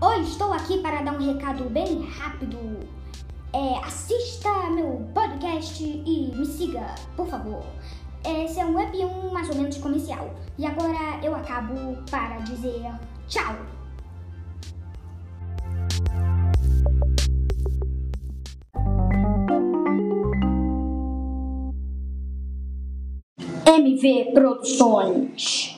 Oi, estou aqui para dar um recado bem rápido. É, assista meu podcast e me siga, por favor. É, esse é um web 1 mais ou menos comercial. E agora eu acabo para dizer tchau. MV Produções.